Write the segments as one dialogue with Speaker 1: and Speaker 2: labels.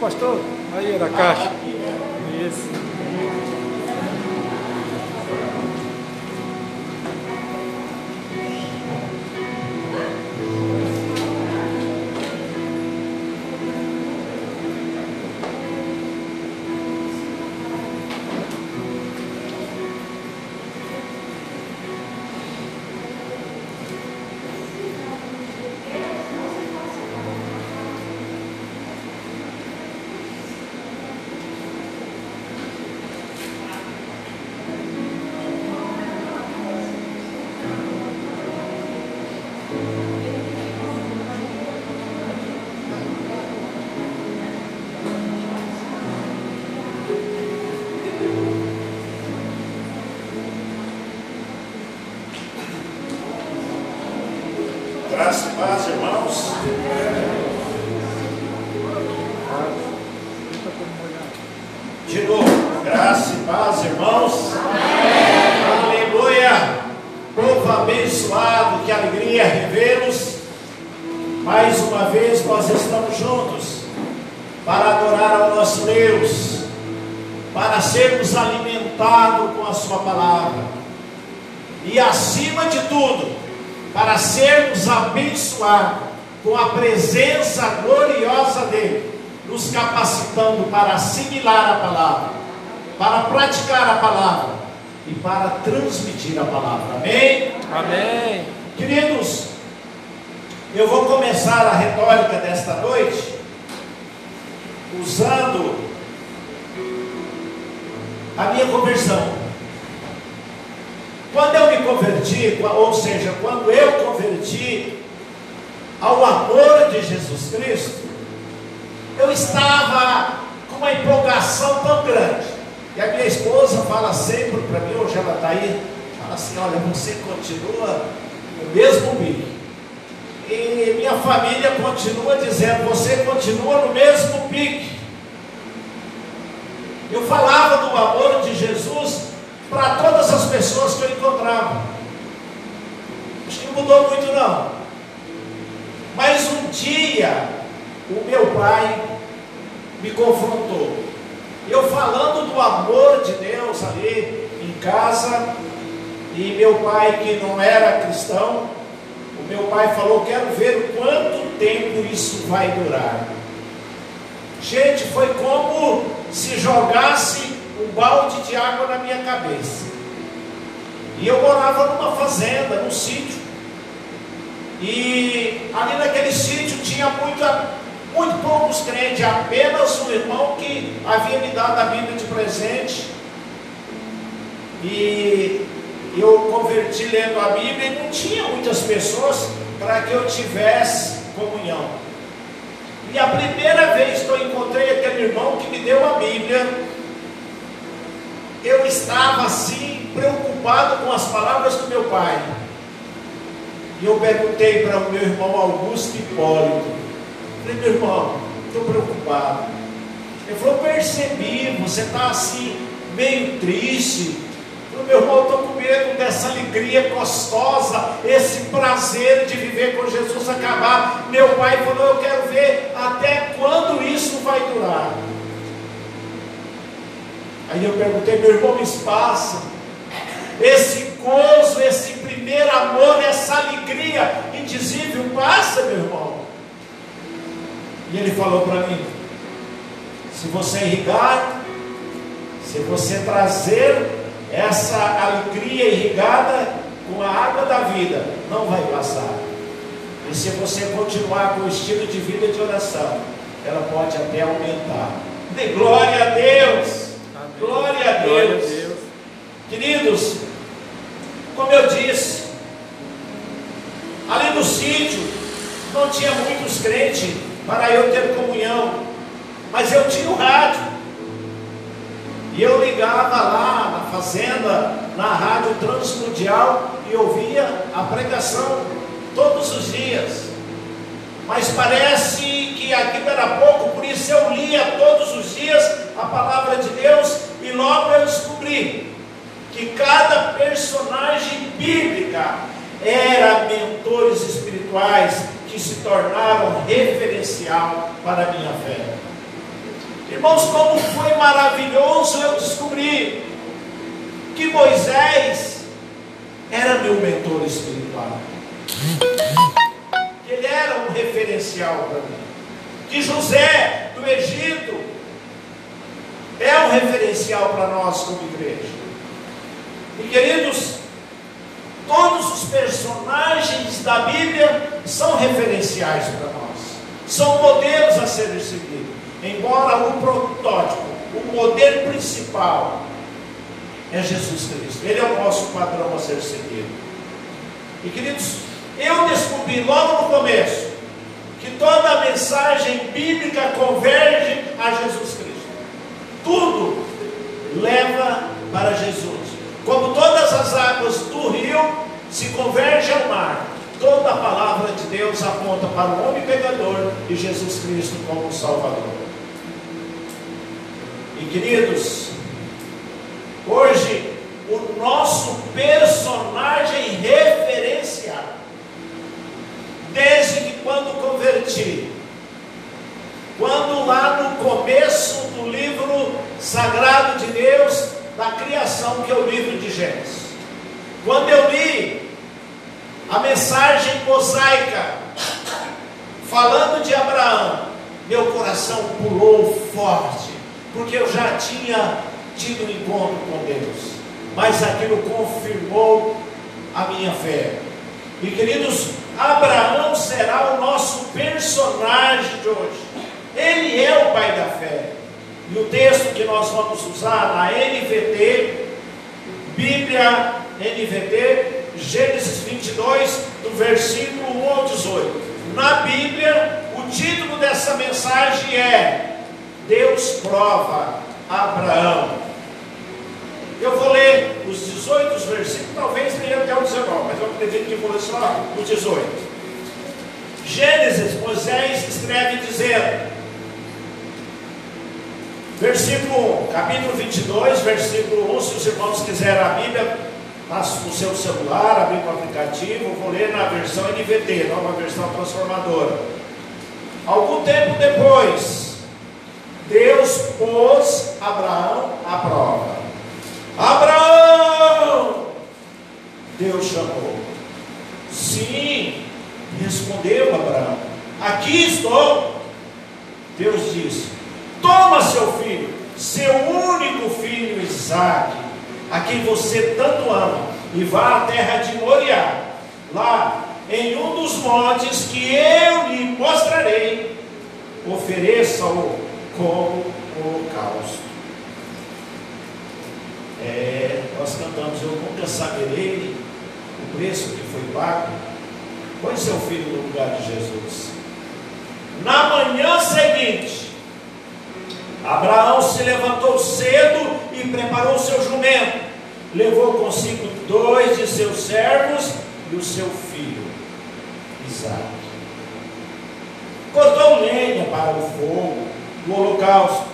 Speaker 1: Pastor. Aí, da caixa.
Speaker 2: Palavra, para praticar a palavra e para transmitir a palavra. Amém?
Speaker 1: Amém.
Speaker 2: Queridos, eu vou começar a retórica desta noite usando a minha conversão. Quando eu me converti, ou seja, quando eu converti ao amor de Jesus Cristo, eu estava uma empolgação tão grande. E a minha esposa fala sempre para mim, hoje ela está aí, fala assim, olha, você continua no mesmo pique. E minha família continua dizendo, você continua no mesmo pique. Eu falava do amor de Jesus para todas as pessoas que eu encontrava. Acho que não mudou muito não. Mas um dia o meu pai me confrontou. Eu falando do amor de Deus ali em casa, e meu pai que não era cristão, o meu pai falou: quero ver quanto tempo isso vai durar. Gente, foi como se jogasse um balde de água na minha cabeça. E eu morava numa fazenda, num sítio. E ali naquele sítio tinha muita, muito poucos crentes, apenas um irmão que havia me dado a Bíblia de presente. E eu converti lendo a Bíblia e não tinha muitas pessoas para que eu tivesse comunhão. E a primeira vez que eu encontrei aquele irmão que me deu a Bíblia, eu estava assim, preocupado com as palavras do meu pai. E eu perguntei para o meu irmão Augusto Hipólito, falei, meu irmão, estou preocupado. Ele falou, percebi, você está assim, meio triste. Eu falei, meu irmão, estou com medo dessa alegria gostosa, esse prazer de viver com Jesus acabar. Meu pai falou, eu quero ver até quando isso vai durar. Aí eu perguntei, meu irmão, me passa. Esse gozo, esse primeiro amor, essa alegria indizível, passa, meu irmão. E ele falou para mim: se você irrigar, se você trazer essa alegria irrigada com a água da vida, não vai passar. E se você continuar com o estilo de vida de oração, ela pode até aumentar. Dê glória a Deus! Glória a Deus.
Speaker 1: Glória a Deus.
Speaker 2: Queridos, como eu disse, ali no sítio não tinha muitos crentes para eu ter comunhão, mas eu tinha o rádio. E eu ligava lá na fazenda, na rádio transmundial e ouvia a pregação todos os dias. Mas parece que aquilo era pouco, por isso eu lia todos os dias a palavra de Deus e logo eu descobri que cada personagem bíblica era mentores espirituais que se tornaram referencial para a minha fé. Irmãos, como foi maravilhoso eu descobrir que Moisés era meu mentor espiritual. Que ele era um referencial para mim. Que José do Egito é um referencial para nós como igreja. E queridos, todos os personagens da Bíblia são referenciais para nós, são modelos a serem seguidos. Embora o protótipo, o modelo principal é Jesus Cristo, ele é o nosso padrão a ser seguido. E queridos, eu descobri logo no começo que toda a mensagem bíblica converge a Jesus Cristo. Tudo leva para Jesus. Como todas as águas do rio se convergem ao mar, toda a palavra de Deus aponta para o homem pecador e Jesus Cristo como Salvador. E queridos, hoje o nosso personagem referencial, desde que quando converti, quando lá no começo do livro sagrado de Deus, da criação, que é o livro de Gênesis, quando eu li a mensagem mosaica, falando de Abraão, meu coração pulou forte, porque eu já tinha tido um encontro com Deus, mas aquilo confirmou a minha fé. E queridos, Abraão será o nosso personagem de hoje. Ele é o pai da fé. E o texto que nós vamos usar na NVT, Bíblia NVT, Gênesis 22, do versículo 1 ao 18. Na Bíblia, o título dessa mensagem é Deus prova Abraão. Eu vou ler os 18 versículos, talvez leia até o 19, mas eu acredito que vou ler só o 18. Gênesis, Moisés escreve dizendo: Versículo 1, capítulo 22, versículo 1. Se os irmãos quiserem a Bíblia, no seu celular, abrir o aplicativo, vou ler na versão NVT, nova versão transformadora. Algum tempo depois, Deus pôs Abraão à prova. Abraão! Deus chamou. Sim, respondeu Abraão. Aqui estou. Deus disse: Toma seu filho, seu único filho Isaac, a quem você tanto ama, e vá à terra de Moriá. Lá, em um dos montes que eu lhe mostrarei, ofereça-o como holocausto. É, nós cantamos, eu nunca saberei o preço que foi pago. Põe seu filho no lugar de Jesus. Na manhã seguinte, Abraão se levantou cedo e preparou seu jumento. Levou consigo dois de seus servos e o seu filho, Isaac. Cortou lenha para o fogo do holocausto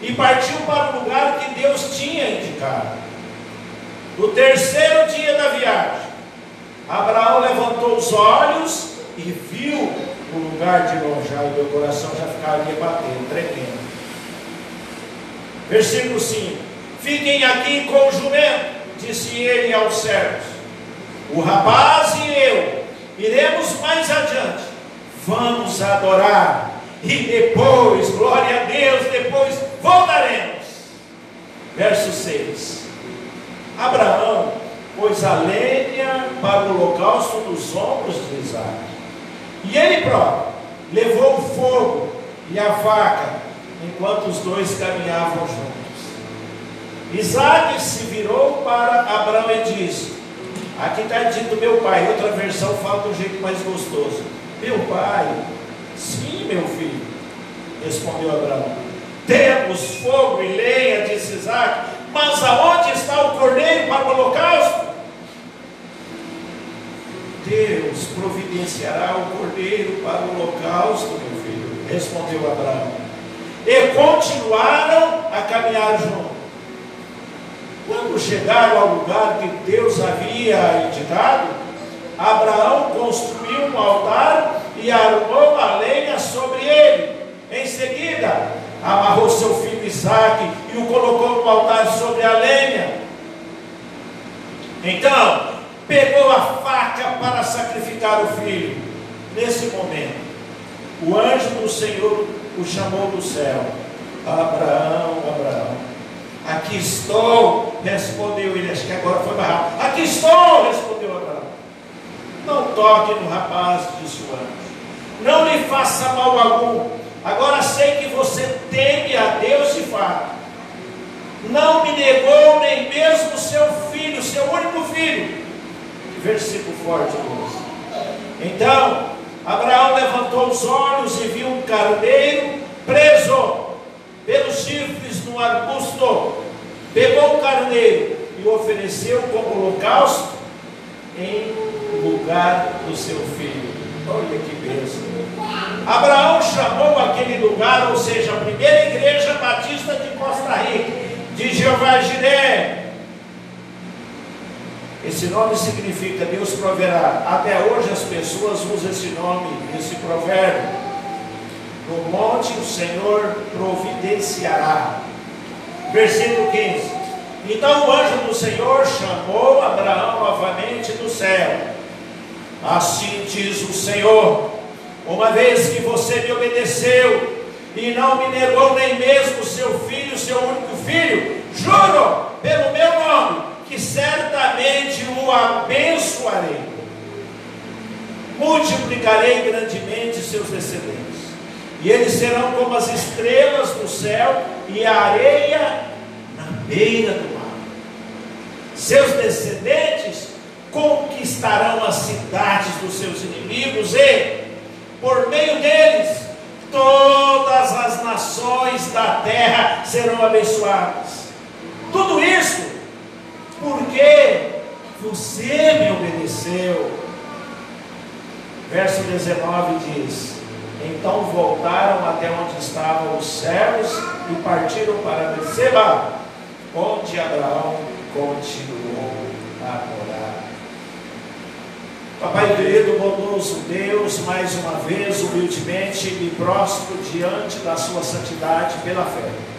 Speaker 2: e partiu para o lugar que Deus tinha indicado. No terceiro dia da viagem, Abraão levantou os olhos e viu o lugar de longe. Aí meu coração já ficaria batendo, tremendo. Versículo 5: Fiquem aqui com o jumento, disse ele aos servos. O rapaz e eu iremos mais adiante, vamos adorar, e depois, glória a Deus, depois voltaremos. Verso 6: Abraão pôs a lenha para o holocausto nos ombros de Isaac, e ele próprio levou o fogo e a vaca enquanto os dois caminhavam juntos. Isaac se virou para Abraão e disse: Aqui está dito meu pai, outra versão fala do jeito mais gostoso. Meu pai, sim, meu filho, respondeu Abraão. Temos fogo e lenha, disse Isaac, mas aonde está o cordeiro para o holocausto? Deus providenciará o cordeiro para o holocausto, meu filho, respondeu Abraão e continuaram a caminhar juntos. Quando chegaram ao lugar que Deus havia indicado, Abraão construiu um altar e armou a lenha sobre ele. Em seguida, amarrou seu filho Isaac e o colocou no altar sobre a lenha. Então, pegou a faca para sacrificar o filho. Nesse momento, o anjo do Senhor o chamou do céu: Abraão, Abraão. Aqui estou, respondeu ele. Acho que agora foi mais rápido. Aqui estou, respondeu Abraão. Não toque no rapaz, disse o anjo. Não lhe faça mal algum. Agora sei que você teme a Deus de fato. Não me negou nem mesmo seu filho, seu único filho. Versículo forte. Então, Abraão levantou os olhos e viu um carneiro preso pelos chifres no arbusto. Pegou o carneiro e o ofereceu como holocausto em lugar do seu filho. Olha que bênção. Abraão chamou aquele lugar, ou seja, a primeira igreja batista de Costa Rica, de Jeová Jiré. Esse nome significa Deus proverá. Até hoje as pessoas usam esse nome, esse provérbio. No monte o Senhor providenciará. Versículo 15. Então o anjo do Senhor chamou Abraão novamente do céu. Assim diz o Senhor: uma vez que você me obedeceu e não me negou nem mesmo seu filho, seu único filho, juro pelo meu nome que certamente o abençoarei. Multiplicarei grandemente seus descendentes, e eles serão como as estrelas do céu e a areia na beira do mar. Seus descendentes conquistarão as cidades dos seus inimigos e, por meio deles, todas as nações da terra serão abençoadas. Tudo isso porque você me obedeceu. Verso 19 diz: Então voltaram até onde estavam os servos e partiram para Beceba, onde Abraão continuou a morar. Papai querido, bondoso Deus, mais uma vez, humildemente me prostro diante da Sua santidade pela fé.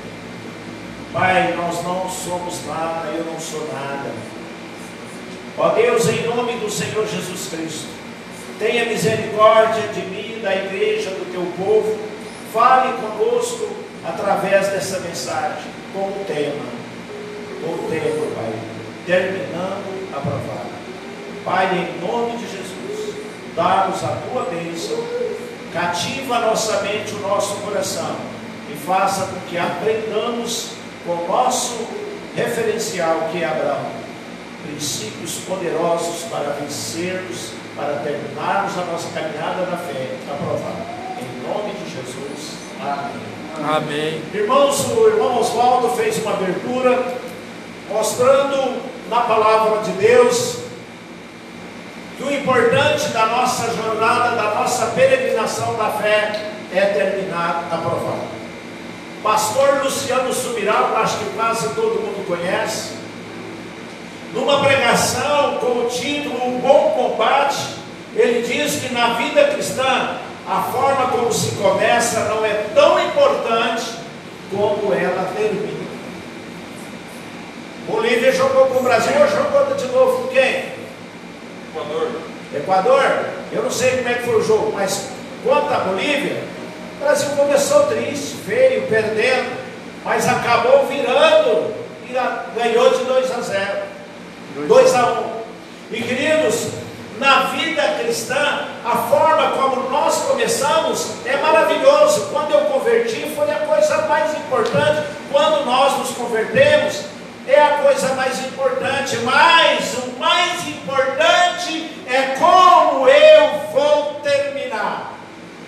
Speaker 2: Pai, nós não somos nada, eu não sou nada. Ó Deus, em nome do Senhor Jesus Cristo, tenha misericórdia de mim, da igreja, do teu povo. Fale conosco através dessa mensagem, com o tema. Com o tema, Pai, terminando a provada. Pai, em nome de Jesus, dá-nos a tua bênção, cativa a nossa mente, o nosso coração, e faça com que aprendamos com o nosso referencial que é Abraão. Princípios poderosos para vencermos, para terminarmos a nossa caminhada na fé aprovada. Em nome de Jesus. Amém.
Speaker 1: Amém.
Speaker 2: Irmãos, o irmão Oswaldo fez uma abertura mostrando na palavra de Deus que o importante da nossa jornada, da nossa peregrinação da fé é terminar aprovado. Pastor Luciano Subirá, acho que quase todo mundo conhece, numa pregação com o título Um Bom Combate, ele diz que na vida cristã, a forma como se começa não é tão importante como ela termina. Bolívia jogou com o Brasil ou jogou de novo com quem?
Speaker 1: Equador.
Speaker 2: Equador? Eu não sei como é que foi o jogo, mas quanto a Bolívia, o Brasil começou triste, feio, perdendo, mas acabou virando e ganhou de 2 a 0. 2 a 1. Um. E queridos, na vida cristã, a forma como nós começamos é maravilhoso. Quando eu converti, foi a coisa mais importante. Quando nós nos convertemos, é a coisa mais importante. Mas o mais importante é como eu vou terminar.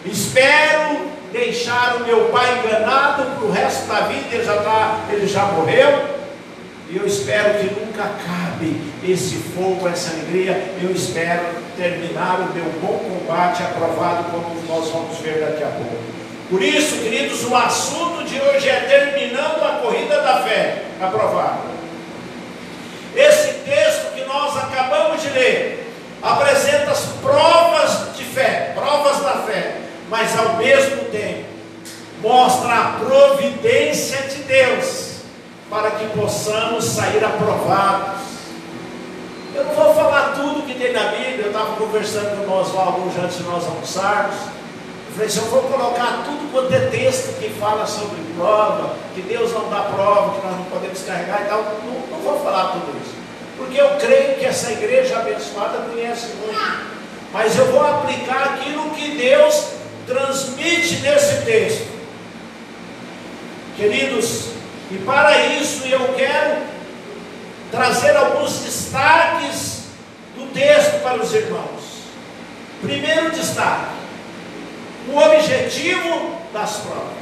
Speaker 2: Espero deixar o meu pai enganado para o resto da vida, ele já, tá, ele já morreu. E eu espero que nunca acabe esse fogo, essa alegria. Eu espero terminar o meu bom combate aprovado, como nós vamos ver daqui a pouco. Por isso, queridos, o assunto de hoje é terminando a corrida da fé aprovado. Esse texto que nós acabamos de ler apresenta as provas de fé, provas da fé mas ao mesmo tempo mostra a providência de Deus para que possamos sair aprovados. Eu não vou falar tudo que tem na Bíblia, eu estava conversando com o nosso Oswaldo antes de nós almoçarmos. Eu falei se eu vou colocar tudo quanto é texto que fala sobre prova, que Deus não dá prova, que nós não podemos carregar e tal. Não, não vou falar tudo isso. Porque eu creio que essa igreja abençoada conhece né? muito. Mas eu vou aplicar aquilo que Deus transmite nesse texto. Queridos, e para isso eu quero trazer alguns destaques do texto para os irmãos. Primeiro destaque: o objetivo das provas.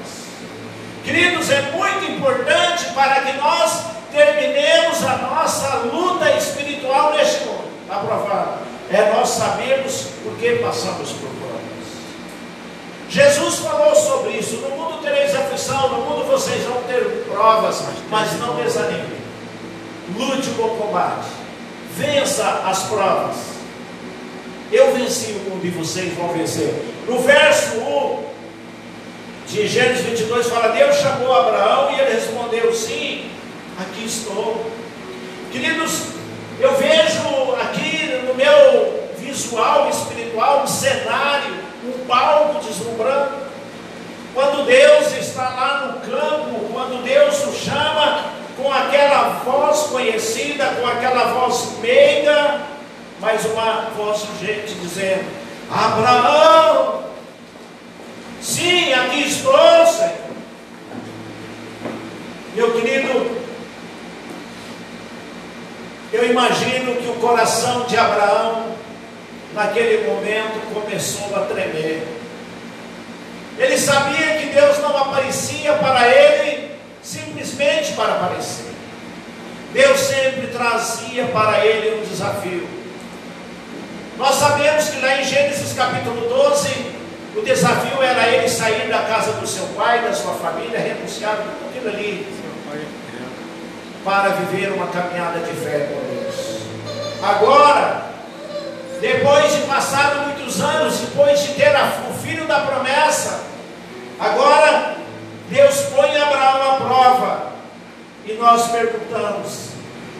Speaker 2: Queridos, é muito importante para que nós terminemos a nossa luta espiritual neste mundo, aprovado. É nós sabermos por que passamos por. Jesus falou sobre isso. No mundo tereis aflição, no mundo vocês vão ter provas, mas não desanimem. Lute o bom combate. Vença as provas. Eu venci o mundo e vocês vão vencer. No verso 1 de Gênesis 22 fala: Deus chamou Abraão e ele respondeu: Sim, aqui estou. Queridos, eu vejo aqui no meu visual espiritual um cenário, um palco deslumbrando. Quando Deus está lá no campo, quando Deus o chama com aquela voz conhecida, com aquela voz meiga, mas uma voz urgente dizendo: Abraão, sim, aqui estou, Senhor. Meu querido, eu imagino que o coração de Abraão, naquele momento, começou a tremer. Ele sabia que Deus não aparecia para ele simplesmente para aparecer. Deus sempre trazia para ele um desafio. Nós sabemos que lá em Gênesis capítulo 12, o desafio era ele sair da casa do seu pai, da sua família, renunciar tudo aquilo ali, para viver uma caminhada de fé com Deus. Agora, depois de passar muitos anos, depois de ter o filho da promessa, agora Deus põe Abraão à prova. E nós perguntamos: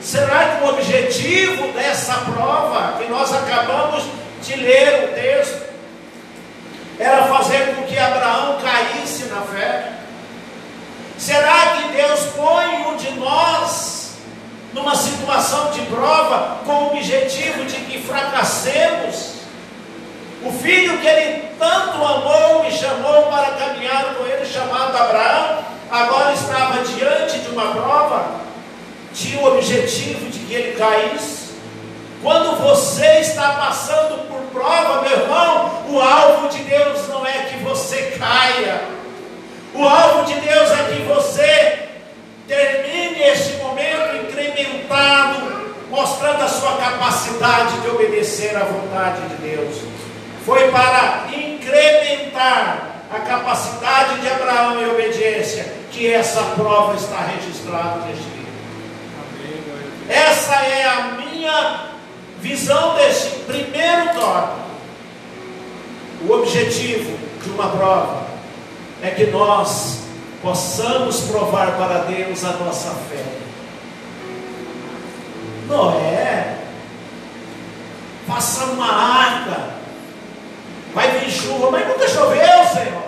Speaker 2: será que o objetivo dessa prova, que nós acabamos de ler o texto, era fazer com que Abraão caísse na fé? Será que Deus põe um de nós numa situação de prova com o objetivo de que fracassemos? O filho que ele tanto amou e chamou para caminhar com ele, chamado Abraão, agora estava diante de uma prova, tinha o objetivo de que ele caísse. Quando você está passando por prova, meu irmão, o alvo de Deus não é que você caia, o alvo de Deus é que você termine este momento incrementado, mostrando a sua capacidade de obedecer à vontade de Deus foi para incrementar a capacidade de Abraão em obediência, que essa prova está registrada neste livro. Essa é a minha visão deste primeiro tópico. O objetivo de uma prova é que nós possamos provar para Deus a nossa fé. Noé, faça uma arca Vai vir chuva, mas nunca choveu, Senhor.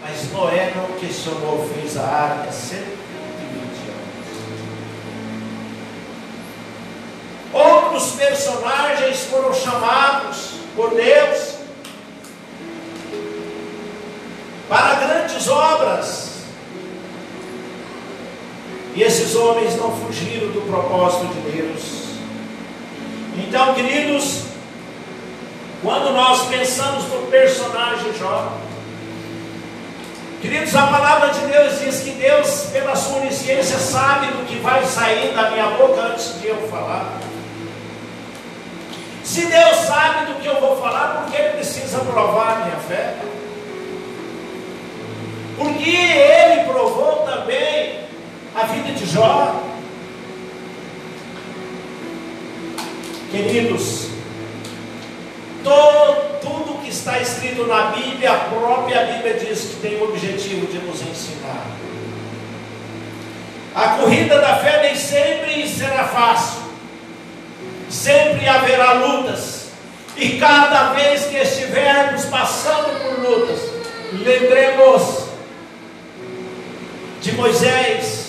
Speaker 2: Mas Noé não questionou, fez a arca 120 anos. Outros personagens foram chamados por Deus para grandes obras. E esses homens não fugiram do propósito de Deus. Então, queridos, quando nós pensamos no personagem Jó, queridos, a palavra de Deus diz que Deus, pela sua onisciência, sabe do que vai sair da minha boca antes de eu falar. Se Deus sabe do que eu vou falar, por que Ele precisa provar a minha fé? Porque Ele provou também a vida de Jó. Queridos, Todo, tudo que está escrito na Bíblia, a própria Bíblia diz que tem o objetivo de nos ensinar. A corrida da fé nem sempre será fácil. Sempre haverá lutas. E cada vez que estivermos passando por lutas, lembremos de Moisés,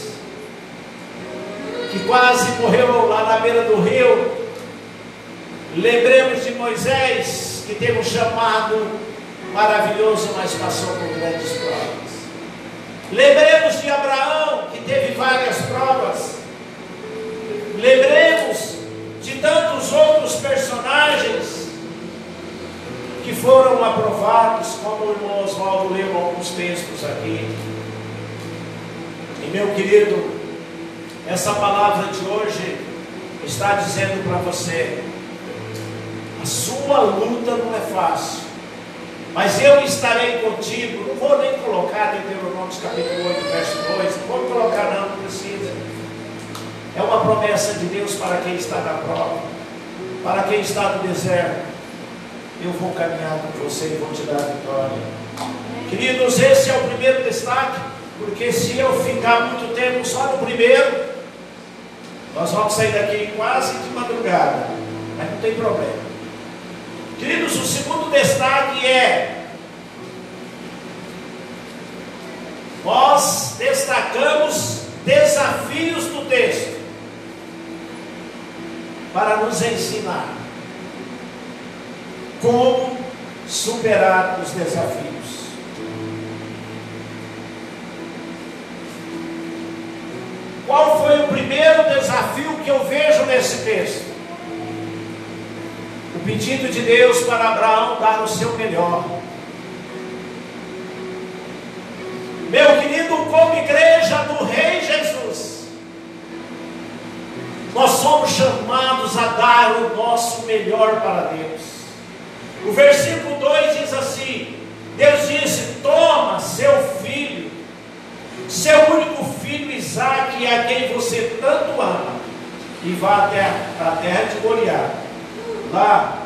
Speaker 2: que quase morreu lá na beira do rio. Lembremos de Moisés, que tem um chamado maravilhoso, mas passou por grandes provas. Lembremos de Abraão, que teve várias provas. Lembremos de tantos outros personagens que foram aprovados, como o irmão Oswaldo leu alguns textos aqui. E meu querido, essa palavra de hoje está dizendo para você: a sua luta não é fácil. Mas eu estarei contigo. Não vou nem colocar Deuteronômio capítulo 8, verso 2. Não vou colocar, não, não precisa. É uma promessa de Deus para quem está na prova, para quem está no deserto. Eu vou caminhar com você e vou te dar a vitória. Queridos, esse é o primeiro destaque, porque se eu ficar muito tempo só no primeiro, nós vamos sair daqui quase de madrugada, mas não tem problema. Queridos, o segundo destaque é: nós destacamos desafios do texto para nos ensinar como superar os desafios. Qual foi o primeiro desafio que eu vejo nesse texto? o pedido de Deus para Abraão dar o seu melhor. Meu querido, como igreja do Rei Jesus, nós somos chamados a dar o nosso melhor para Deus. O versículo 2 diz assim: Deus disse: Toma seu filho, seu único filho Isaque, a quem você tanto ama, e vá até a terra de Moriá lá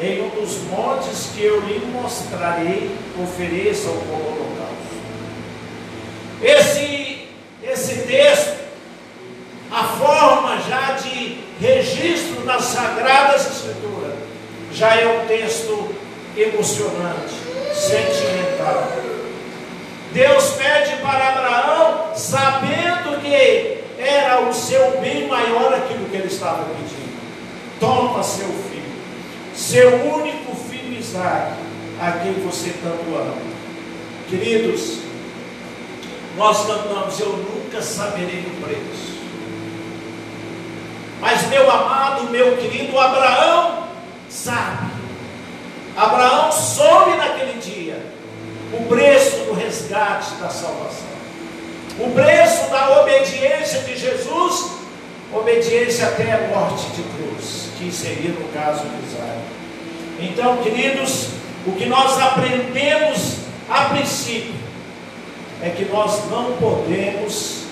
Speaker 2: em um dos montes que eu lhe mostrarei, ofereça o holocausto. Esse, esse texto, a forma já de registro nas Sagradas Escrituras, já é um texto emocionante, sentimental. Deus pede para Abraão, sabendo que era o seu bem maior aquilo que ele estava pedindo. Toma seu filho seu único filho Isaac, a quem você tanto ama. Queridos, nós cantamos, eu nunca saberei o preço. Mas meu amado, meu querido Abraão, sabe. Abraão soube naquele dia o preço do resgate da salvação. O preço da obediência de Jesus, obediência até a morte de cruz que seria no caso de Isaac. Então, queridos, o que nós aprendemos a princípio é que nós não podemos,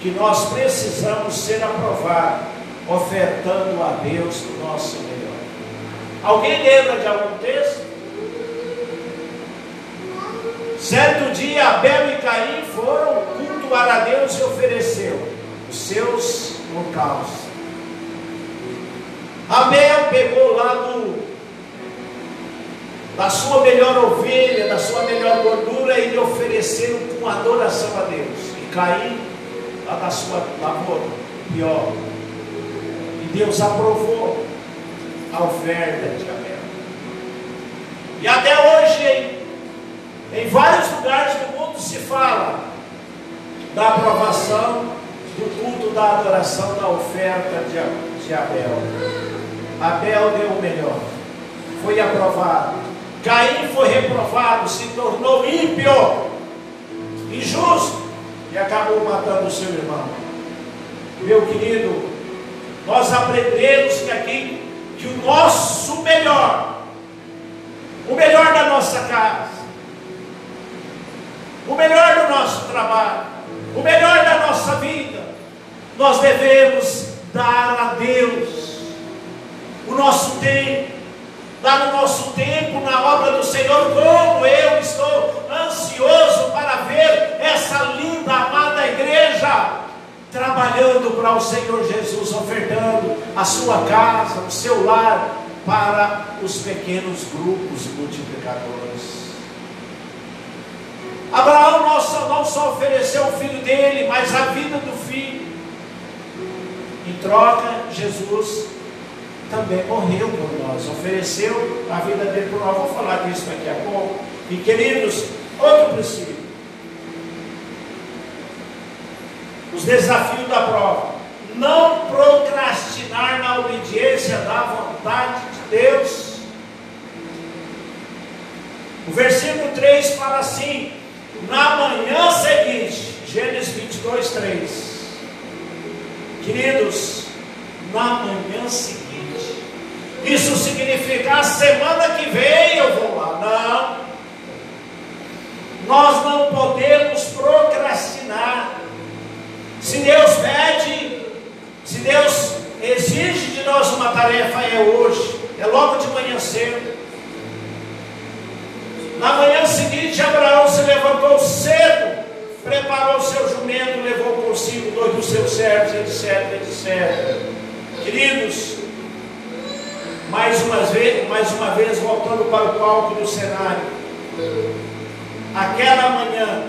Speaker 2: que nós precisamos ser aprovados, ofertando a Deus o nosso melhor. Alguém lembra de algum texto? Certo dia, Abel e Caim foram cultuar a Deus e ofereceu os seus holocaustos. Abel pegou lá do, da sua melhor ovelha, da sua melhor gordura e lhe ofereceram com adoração a Deus. E Caim, lá da sua lavoura, pior. E Deus aprovou a oferta de Abel. E até hoje, em, em vários lugares do mundo se fala da aprovação do culto da adoração da oferta de, Abel. Abel deu o melhor, foi aprovado. Caim foi reprovado, se tornou ímpio, injusto e acabou matando o seu irmão. Meu querido, nós aprendemos que aqui que o nosso melhor, o melhor da nossa casa, o melhor do nosso trabalho, o melhor da nossa vida, nós devemos dar a Deus o nosso tempo, dar o nosso tempo na obra do Senhor, como eu estou ansioso para ver essa linda, amada igreja trabalhando para o Senhor Jesus, ofertando a sua casa, o seu lar para os pequenos grupos multiplicadores. Abraão não só, não só ofereceu o filho dele, mas a vida do filho. Em troca, Jesus também morreu por nós, ofereceu a vida dele por nós. Vou falar disso daqui a pouco. E queridos, outro princípio. Os desafios da prova. Não procrastinar na obediência da vontade de Deus. O versículo 3 fala assim: na manhã seguinte, Gênesis 22, 3. Queridos, na manhã seguinte, isso significa a semana que vem eu vou lá. Não. Nós não podemos procrastinar. Se Deus pede, se Deus exige de nós uma tarefa, é hoje, é logo de manhã cedo. Na manhã seguinte, Abraão se levantou cedo, preparou seu jumento, levou consigo dois dos seus servos, etc, etc. Queridos, mais uma vez, mais uma vez voltando para o palco do cenário. Aquela manhã,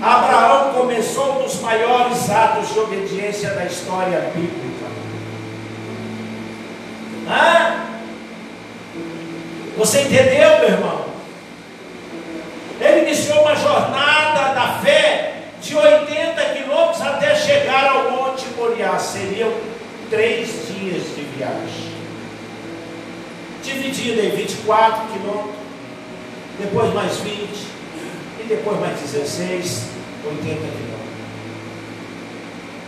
Speaker 2: Abraão começou um dos maiores atos de obediência da história bíblica. Ah? Você entendeu, meu irmão? Ele iniciou uma jornada da fé de 80 quilômetros até chegar ao Monte Moriá. Seriam três dias de viagem. Dividido em 24 quilômetros, depois mais 20, e depois mais 16, 80 quilômetros.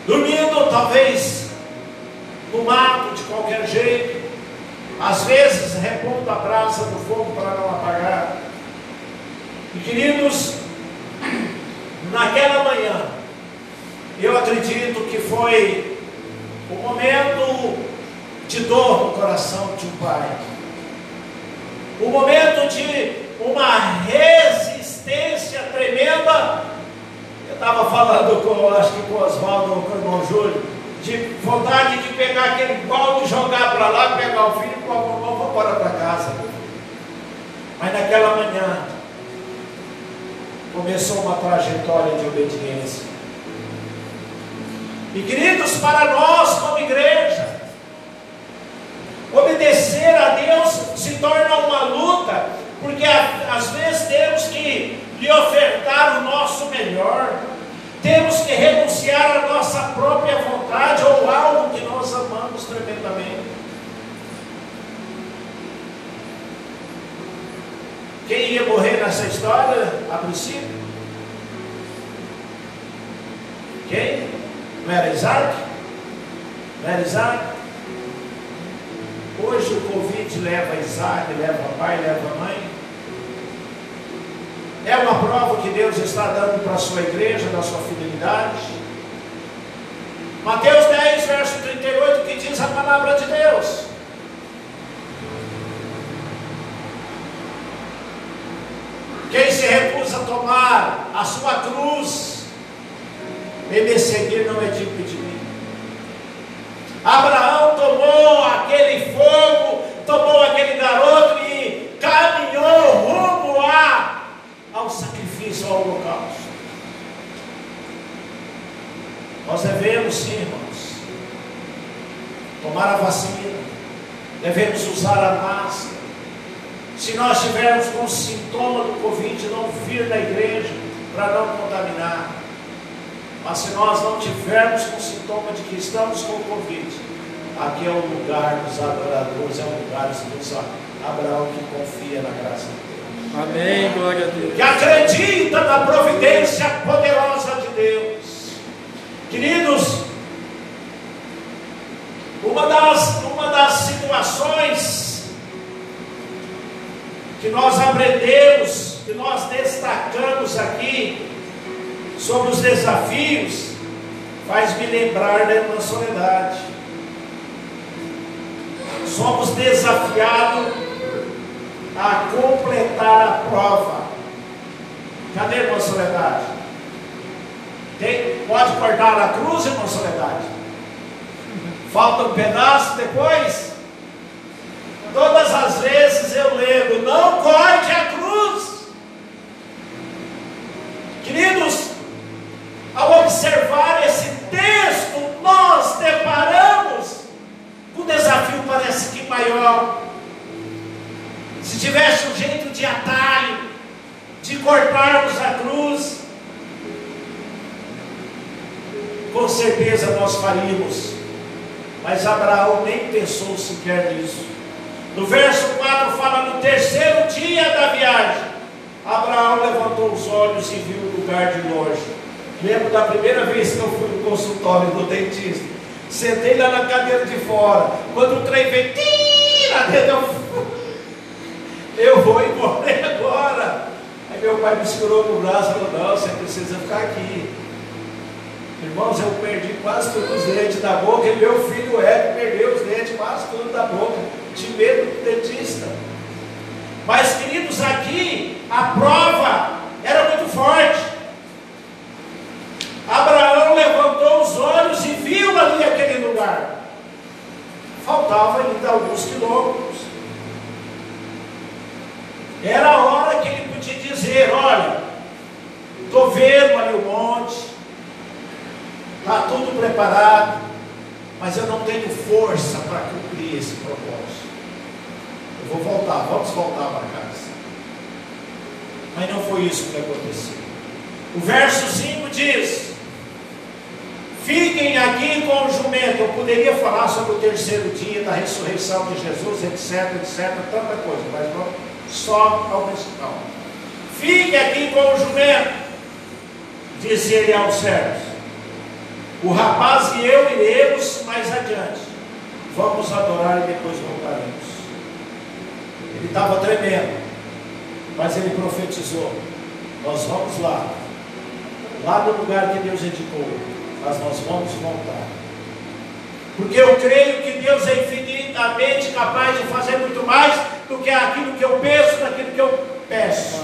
Speaker 2: Dormindo, talvez, no mato, de qualquer jeito, às vezes repondo a brasa do fogo para não apagar. E queridos, naquela manhã, eu acredito que foi o momento de dor no coração de um pai, o momento de uma resistência tremenda. Eu estava falando com, acho que com o Oswaldo com o irmão Júlio, de vontade de pegar aquele balde, jogar para lá, pegar o filho e mão, vou embora para casa. Mas naquela manhã, começou uma trajetória de obediência. E queridos, para nós como igreja, obedecer a Deus se torna uma luta, porque às vezes temos que lhe ofertar o nosso melhor, temos que renunciar à nossa própria vontade ou algo que nós amamos tremendamente. Quem ia morrer nessa história a princípio? Quem? Não era Isaac? Não era Isaac? Hoje o Covid leva Isaac, leva pai, leva mãe. É uma prova que Deus está dando para a sua igreja, da sua fidelidade. Mateus 10, verso 38, que diz a palavra de Deus. Se recusa tomar a sua cruz e me seguir não é digno de mim. Abraão tomou aquele fogo, tomou aquele garoto e caminhou rumo a, ao sacrifício, ao holocausto. Nós devemos sim, irmãos, tomar a vacina, devemos usar a máscara, se nós tivermos com sintoma do Covid, não vir na igreja para não contaminar. Mas se nós não tivermos com sintoma de que estamos com Covid, aqui é o lugar dos adoradores, é o lugar dos Abraão que confia na graça de Deus.
Speaker 1: Amém, glória a Deus.
Speaker 2: Que acredita na providência poderosa de Deus. Queridos, uma das, uma das situações que nós aprendemos, que nós destacamos aqui sobre os desafios, faz me lembrar da irmã Soledade. Somos desafiados a completar a prova. Cadê a irmã Soledade? Tem, pode cortar a cruz, irmão Soledade? Falta um pedaço depois? Todas as vezes eu lembro, não corte a cruz. Queridos, ao observar esse texto, nós deparamos com um desafio parece que maior. Se tivesse um jeito de atalho, de cortarmos a cruz, com certeza nós faríamos. Mas Abraão nem pensou sequer nisso. No verso 4 fala: no terceiro dia da viagem, Abraão levantou os olhos e viu o lugar de longe. Lembro da primeira vez que eu fui no consultório do dentista. Sentei lá na cadeira de fora. Quando o trem veio, tira dentro, eu, eu vou embora agora. Aí meu pai me segurou no braço e falou: Não, você precisa ficar aqui. Irmãos, eu perdi quase todos os dentes da boca e meu filho é perdeu os dentes quase todos da boca, de medo do dentista. Mas, queridos, aqui a prova era muito forte. Abraão levantou os olhos e viu ali aquele lugar. Faltava ainda alguns quilômetros. Era a hora que ele podia dizer: Olha, estou vendo ali o monte, Está tudo preparado, mas eu não tenho força para cumprir esse propósito. Eu vou voltar, vamos voltar para casa. Mas não foi isso que aconteceu. O verso 5 diz: Fiquem aqui com o jumento. Eu poderia falar sobre o terceiro dia da ressurreição de Jesus, etc, etc, tanta coisa, mas vamos só ao principal. Fiquem aqui com o jumento, disse ele aos servos. O rapaz e eu iremos mais adiante. Vamos adorar e depois voltaremos. Ele estava tremendo, mas ele profetizou: Nós vamos lá, lá no lugar que Deus indicou, mas nós vamos voltar. Porque eu creio que Deus é infinitamente capaz de fazer muito mais do que aquilo que eu penso, daquilo que eu peço.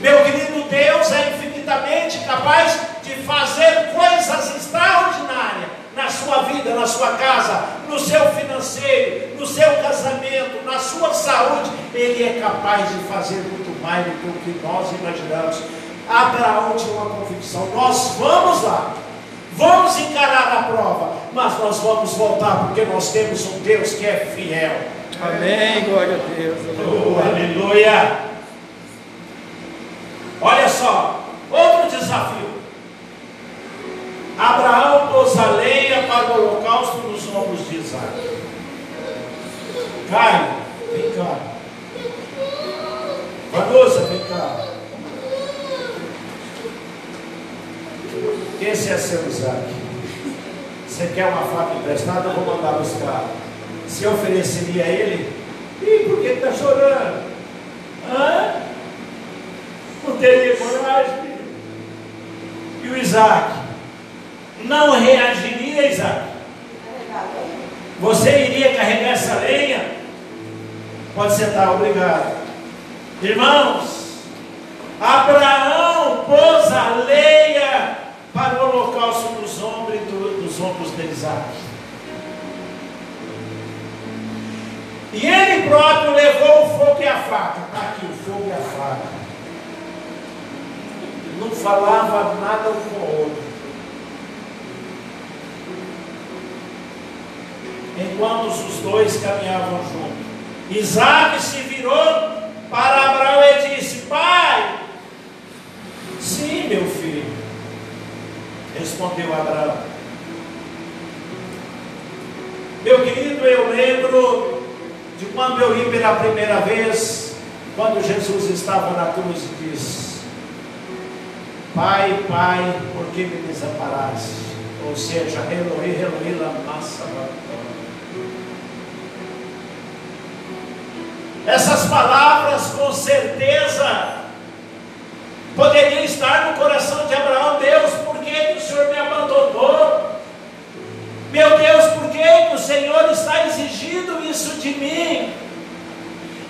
Speaker 2: Meu querido Deus é infinitamente capaz de fazer coisas extraordinárias na sua vida, na sua casa, no seu financeiro, no seu casamento, na sua saúde. Ele é capaz de fazer muito mais do que o que nós imaginamos. Abraão tinha uma convicção: nós vamos lá, vamos encarar a prova, mas nós vamos voltar porque nós temos um Deus que é fiel.
Speaker 1: Amém, glória a Deus.
Speaker 2: Oh, aleluia. Olha só, outro desafio. Abraão pôs a lenha para o holocausto nos ombros de Isaac. Caio, vem cá. Vanusa, vem cá. Esse é seu Isaac. Você quer uma faca emprestada? Eu vou mandar buscar. Se ofereceria a ele? Ih, por que está chorando? Teria coragem? E o Isaac? Não reagiria, Isaac? Você iria carregar essa lenha? Pode sentar, obrigado. Irmãos, Abraão pôs a lenha para o holocausto dos ombros, dos ombros de Isaac. E ele próprio levou o fogo e a faca. Está aqui o fogo e a faca. Não falava nada um com o outro. enquanto os dois caminhavam juntos. Isaac se virou para Abraão e disse: Pai, sim, meu filho, respondeu Abraão. Meu querido, eu lembro de quando eu vi pela primeira vez, quando Jesus estava na cruz e disse: Pai, Pai, por que me desamparaste? Ou seja, Elohi, Elohi, lama. Essas palavras com certeza poderiam estar no coração de Abraão. Deus, por que, o Senhor me abandonou? Meu Deus, por que o Senhor está exigindo isso de mim?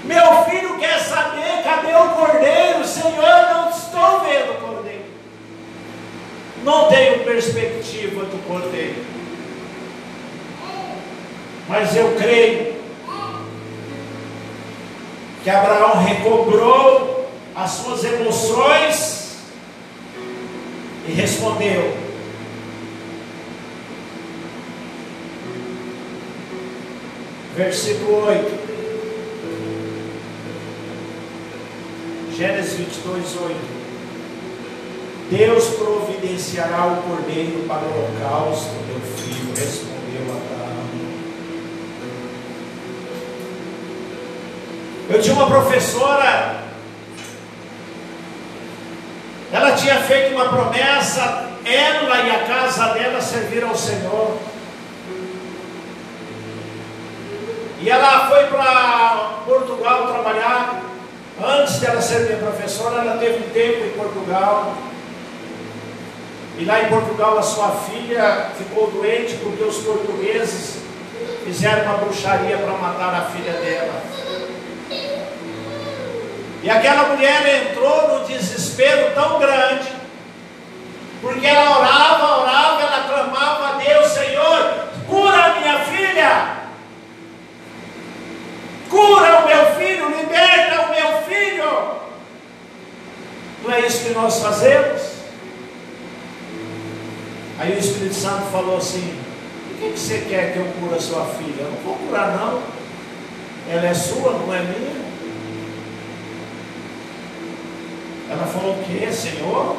Speaker 2: Meu filho quer saber cadê o cordeiro? Senhor, não estou vendo o cordeiro. No perspectiva do cordeiro. Mas eu creio que Abraão recobrou as suas emoções e respondeu: Versículo 8. Gênesis 22, 8. Deus providenciará o cordeiro para o holocausto, meu filho, respondeu Abraão. Eu tinha uma professora, ela tinha feito uma promessa, ela e a casa dela servir ao Senhor. E ela foi para Portugal trabalhar. Antes dela ser minha professora, ela teve um tempo em Portugal. E lá em Portugal a sua filha ficou doente porque os portugueses fizeram uma bruxaria para matar a filha dela. E aquela mulher entrou no desespero tão grande, porque ela orava, orava, ela clamava a Deus, Senhor, cura minha filha. Cura o meu filho, liberta o meu filho. Não é isso que nós fazemos? Aí o Espírito Santo falou assim: O que, que você quer que eu cure a sua filha? Eu não vou curar, não. Ela é sua, não é minha. Ela falou o que, Senhor?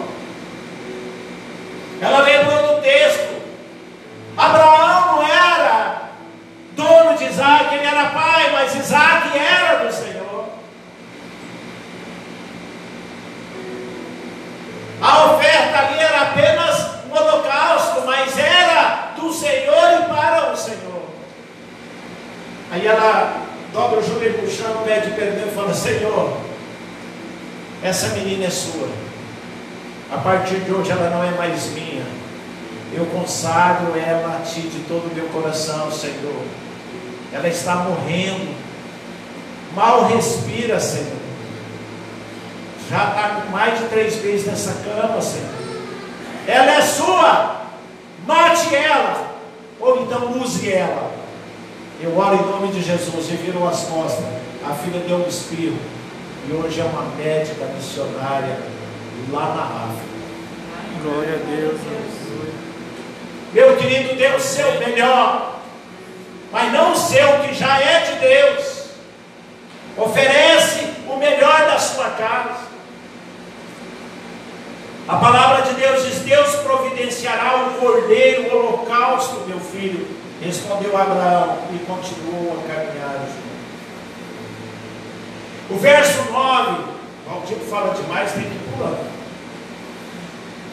Speaker 2: Ela lembrou do texto. Abraão não era dono de Isaac, ele era pai, mas Isaac era do Senhor. A oferta ali era apenas um holocausto, mas era do Senhor e para o Senhor. Aí ela dobra o joelho no chão, pede perdão e fala: Senhor, essa menina é sua. A partir de hoje ela não é mais minha. Eu consagro ela a ti de todo o meu coração, Senhor. Ela está morrendo. Mal respira, Senhor. Já está mais de três meses nessa cama, Senhor. Ela é sua. Mate ela. Ou então use ela. Eu oro em nome de Jesus e virou as costas. A filha deu um espirro. E hoje é uma médica missionária lá na África.
Speaker 1: Glória a Deus.
Speaker 2: Meu querido, dê o seu melhor, mas não o seu que já é de Deus. Oferece o melhor da sua casa. A palavra de Deus diz: Deus providenciará o cordeiro, o holocausto, meu filho. Respondeu Abraão e continuou a caminhar junto. O verso 9, o tipo fala demais, tem que pulando.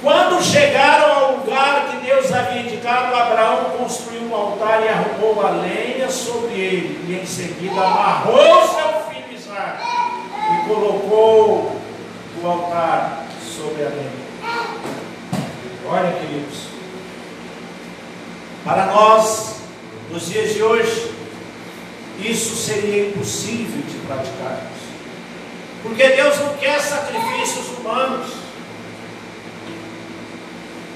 Speaker 2: Quando chegaram ao lugar que Deus havia indicado, Abraão construiu um altar e arrumou a lenha sobre ele, e em seguida amarrou seu filho Isaac e colocou o altar sobre a lenha. Olha, queridos, para nós, nos dias de hoje, isso seria impossível de praticarmos, porque Deus não quer sacrifícios humanos.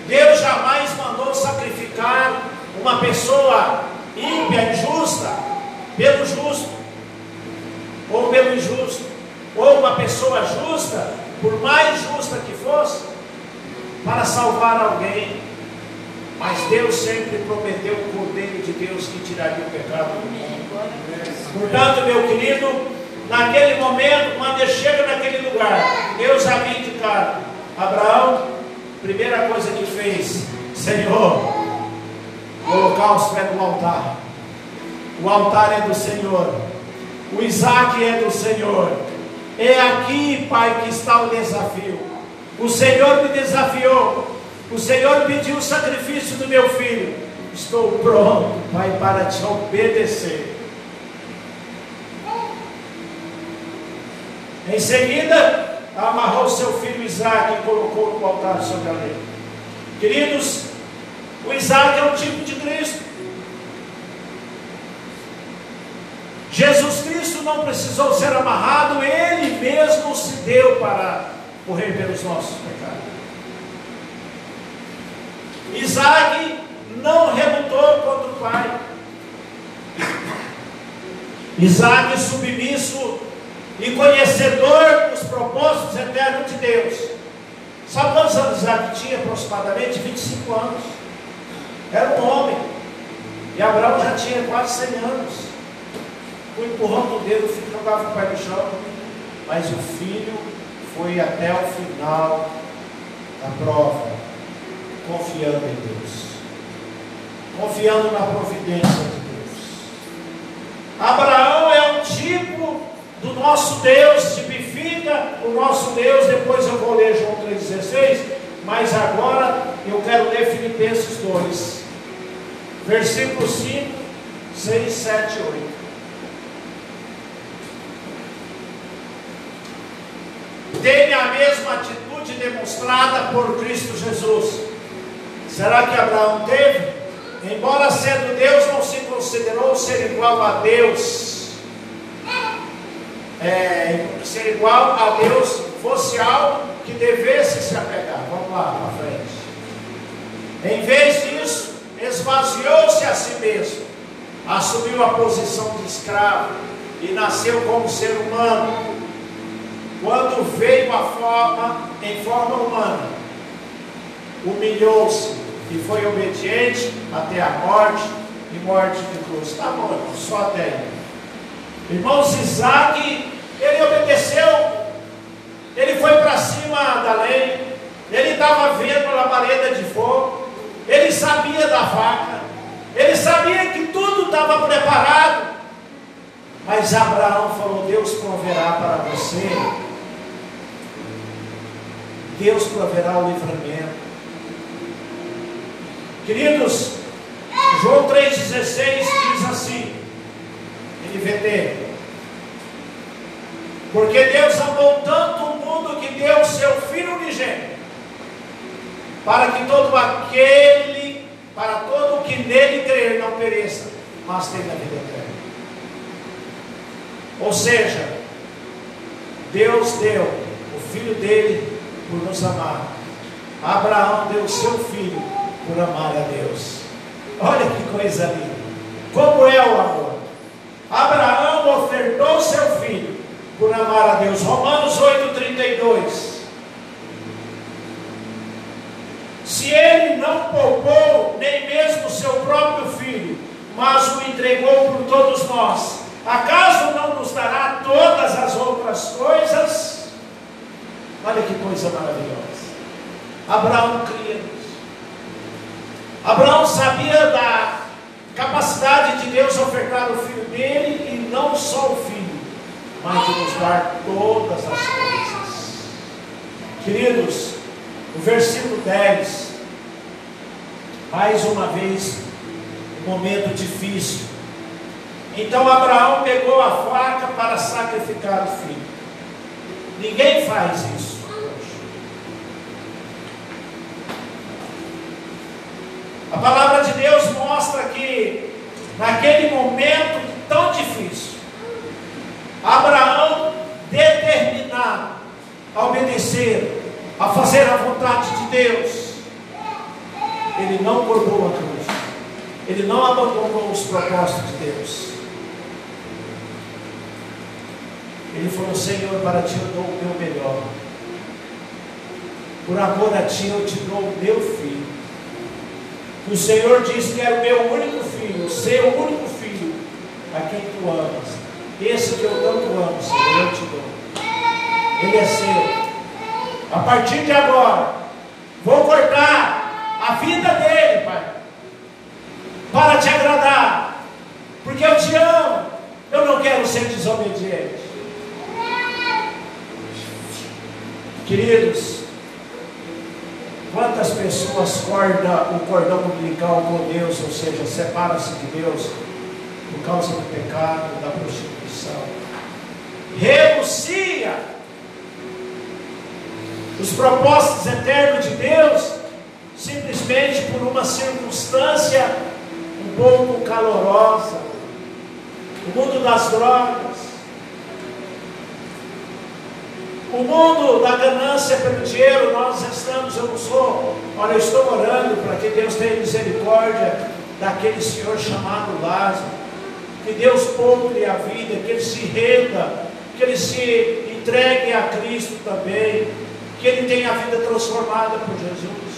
Speaker 2: Deus jamais mandou sacrificar uma pessoa ímpia, injusta, pelo justo, ou pelo injusto, ou uma pessoa justa, por mais justa que fosse, para salvar alguém. Mas Deus sempre prometeu o Cordeiro de Deus que tiraria o pecado do mundo. Portanto, meu querido, naquele momento, quando ele chega naquele lugar, Deus havia indicado: Abraão, primeira coisa que fez, Senhor, o holocausto é do altar, o altar é do Senhor, o Isaac é do Senhor. É aqui, Pai, que está o desafio. O Senhor me desafiou. O Senhor pediu o sacrifício do meu filho. Estou pronto, Pai, para te obedecer. Em seguida, amarrou seu filho Isaac e colocou no altar sobre a lei. Queridos, o Isaac é um tipo de Cristo. Jesus Cristo não precisou ser amarrado, ele mesmo se deu para morrer pelos nossos pecados. Isaac não relutou contra o pai. Isaac submisso e conhecedor dos propósitos eternos de Deus. Sabe quantos anos Isaac tinha aproximadamente? 25 anos. Era um homem. E Abraão já tinha quase 100 anos. O empurrão do dedo, o filho jogava o pai no chão. Mas o filho foi até o final da prova, confiando em Deus. Confiando na providência de Deus. Abraão é um tipo do nosso Deus, tipifica o nosso Deus. Depois eu vou ler João 3,16. Mas agora eu quero ler Filipenses 2, versículo 5, 6, 7, 8. Tem a mesma atitude demonstrada por Cristo Jesus. Será que Abraão teve? Embora sendo Deus, não se considerou ser igual a Deus. É, ser igual a Deus fosse algo que devesse se apegar. Vamos lá para frente. Em vez disso, esvaziou-se a si mesmo, assumiu a posição de escravo e nasceu como ser humano quando veio a forma, em forma humana, humilhou-se e foi obediente até a morte e morte de cruz. Está bom, só até aí. Irmãos, Isaac, ele obedeceu, ele foi para cima da lei, ele estava vendo a labareda de fogo, ele sabia da vaca, ele sabia que tudo estava preparado. Mas Abraão falou: Deus proverá para você Deus proverá o livramento. Queridos, João 3,16 diz assim, NVT, porque Deus amou tanto o mundo que deu o seu Filho unigênito, para que todo aquele, para todo que nele crer não pereça, mas tenha vida eterna. Ou seja, Deus deu o Filho dele por nos amar. Abraão deu seu filho por amar a Deus. Olha que coisa linda. Como é o amor? Abraão ofertou seu filho por amar a Deus. Romanos 8,32. Se ele não poupou nem mesmo seu próprio filho, mas o entregou por todos nós, acaso não nos dará todas as outras coisas? Olha que coisa maravilhosa. Abraão cria nisso. Abraão sabia da capacidade de Deus ofertar o filho dele e não só o filho, mas de nos dar todas as coisas. Queridos, o versículo 10, mais uma vez, um momento difícil. Então Abraão pegou a faca para sacrificar o filho. Ninguém faz isso. A palavra de Deus mostra que naquele momento tão difícil, Abraão determinado a obedecer, a fazer a vontade de Deus, ele não cortou a cruz, ele não abandonou os propósitos de Deus. Ele falou: Senhor, para ti eu dou o meu melhor. Por amor a ti eu te dou o meu filho. O Senhor disse que era o meu único filho, o seu único filho, a quem tu amas. Esse que eu tanto amo, Senhor, eu te dou. Ele é seu. A partir de agora, vou cortar a vida dele, Pai, para te agradar, porque eu te amo. Eu não quero ser desobediente. Queridos, quantas pessoas cortam o cordão umbilical com Deus, ou seja, separa-se de Deus por causa do pecado, da prostituição, renuncia os propósitos eternos de Deus simplesmente por uma circunstância um pouco calorosa, o mundo das drogas, O mundo da ganância pelo dinheiro, nós estamos, eu não sou, olha, eu estou orando para que Deus tenha misericórdia daquele senhor chamado Lázaro, que Deus poupe a vida, que ele se renda, que ele se entregue a Cristo também, que ele tenha a vida transformada por Jesus.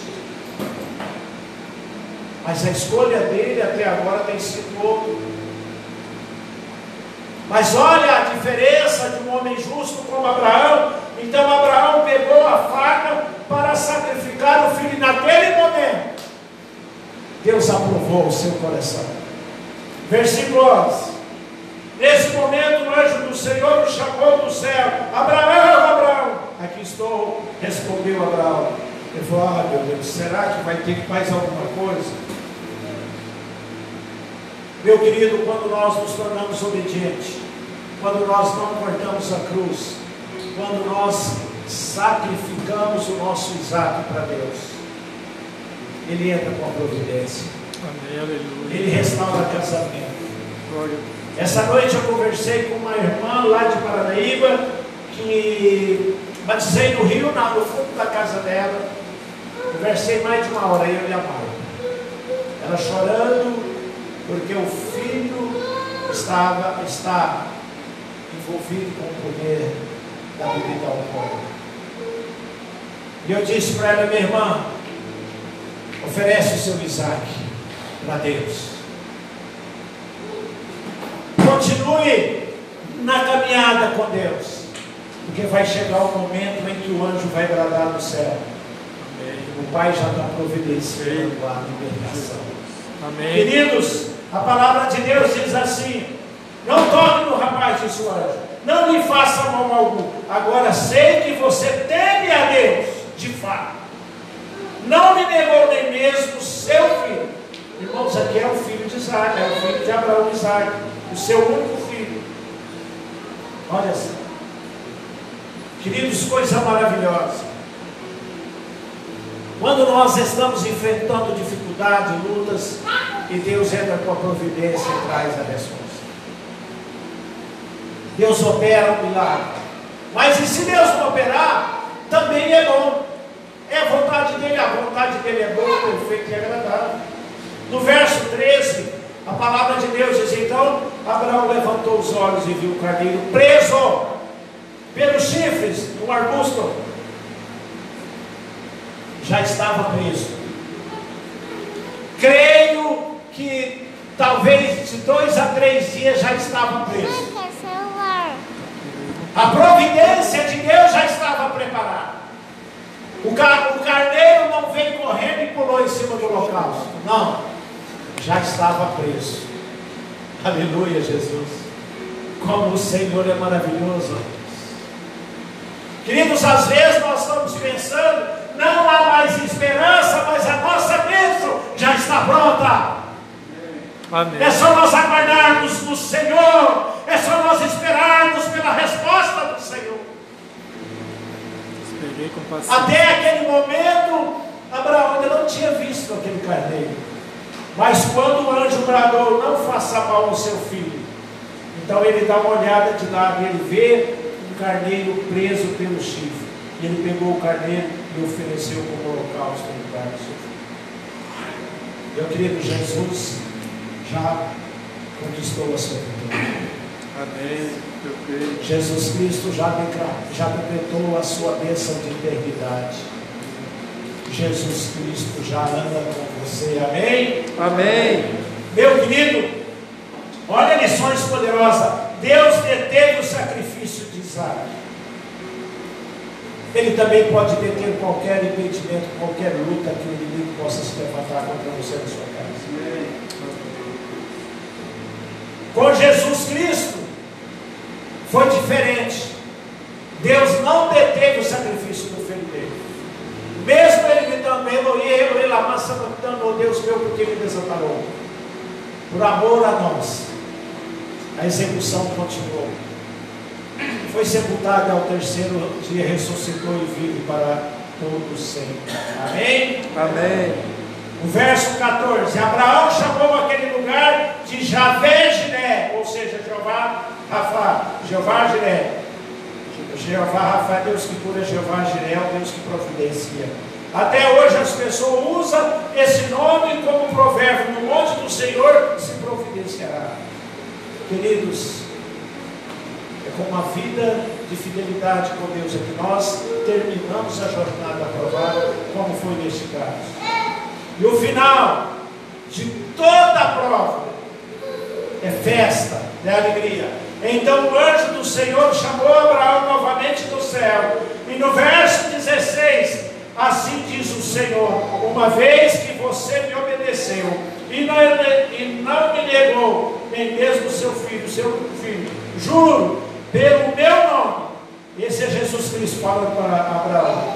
Speaker 2: Mas a escolha dele até agora tem sido outra. Mas olha a diferença de um homem justo como Abraão. Então Abraão pegou a faca para sacrificar o filho. Naquele momento, Deus aprovou o seu coração. Versículo 11. Nesse momento, o anjo do Senhor o chamou do céu: Abraão, Abraão. Aqui estou, respondeu Abraão. Ele falou: Ah, meu Deus, será que vai ter que fazer alguma coisa? Meu querido, quando nós nos tornamos obedientes, quando nós não cortamos a cruz, quando nós sacrificamos o nosso Isaac para Deus, Ele entra com a providência. Ele restaura casamento. Essa noite eu conversei com uma irmã lá de Paranaíba, que batizei no Rio, na- no fundo da casa dela. Conversei mais de uma hora, eu e a mãe. Ela chorando, porque o filho estava, está envolvido com o poder da bebida alcoólica. E eu disse para ela, minha irmã, oferece o seu Isaac para Deus. Continue na caminhada com Deus, porque vai chegar o momento em que o anjo vai bradar no céu.
Speaker 1: Amém.
Speaker 2: O Pai já está providenciando a libertação.
Speaker 1: Amém.
Speaker 2: Queridos, a palavra de Deus diz assim: não toque no rapaz, disse o anjo, não lhe faça mal algum. Agora sei que você teme a Deus, de fato. Não me negou nem mesmo seu filho. Irmãos, aqui é o filho de Isaac, é o filho de Abraão Isaac, o seu único filho. Olha só. Queridos, coisa maravilhosa. Quando nós estamos enfrentando dificuldades, lutas, e Deus entra com a providência e traz a resposta. Deus opera um milagre. Mas e se Deus não operar, também é bom. É a vontade dele, a vontade dele é boa, perfeita e agradável. No verso 13, a palavra de Deus diz: Então Abraão levantou os olhos e viu o carneiro preso pelos chifres no arbusto. Já estava preso. Creio que talvez de dois a três dias já estava preso. A providência de Deus já estava preparada. O, car- o carneiro não veio correndo e pulou em cima do holocausto. Não. Já estava preso. Aleluia, Jesus. Como o Senhor é maravilhoso. Queridos, às vezes nós estamos pensando, não há mais esperança, mas a nossa bênção já está pronta.
Speaker 1: Amém.
Speaker 2: É só nós aguardarmos no Senhor, é só nós esperarmos pela resposta do Senhor. Até aquele momento, Abraão ainda não tinha visto aquele carneiro. Mas quando o anjo bradou, não faça mal ao seu filho. Então ele dá uma olhada de lado e ele vê um carneiro preso pelo chifre. E ele pegou o carneiro e ofereceu como holocausto no lugar do seu filho. Meu querido Jesus já conquistou a sua vitória.
Speaker 1: Amém. Eu creio.
Speaker 2: Jesus Cristo já, já decretou a sua bênção de eternidade. Jesus Cristo já anda com você, amém?
Speaker 1: Amém.
Speaker 2: Meu querido, olha lições poderosas. Deus deteve o sacrifício de Isaac. Ele também pode deter qualquer impedimento, qualquer luta que o inimigo possa se levantar contra você na sua casa. Com Jesus Cristo foi diferente. Deus não deteve o sacrifício do filho dele. Mesmo ele gritando, Eloí, Eloí, lama sabachthani, oh Deus meu, porque me desamparou. Por amor a nós, a execução continuou. Foi sepultado ao terceiro dia, ressuscitou e vive para todos sempre. Amém?
Speaker 1: Amém.
Speaker 2: O verso 14: Abraão chamou aquele lugar de Javé Jiré, ou seja, Jeová Rafa, Jeová Jiré. Jeová Rafa é Deus que cura, Jeová Jirel, Deus que providencia. Até hoje as pessoas usam esse nome como provérbio. No monte do Senhor se providenciará. Queridos, é com uma vida de fidelidade com Deus é que nós terminamos a jornada aprovada, como foi neste caso. E o final de toda a prova é festa, é alegria. Então o anjo do Senhor chamou Abraão novamente do céu. E no verso 16, assim diz o Senhor: Uma vez que você me obedeceu e não, e não me negou, nem mesmo seu filho, seu filho, juro, pelo meu nome, esse é Jesus Cristo falando para Abraão,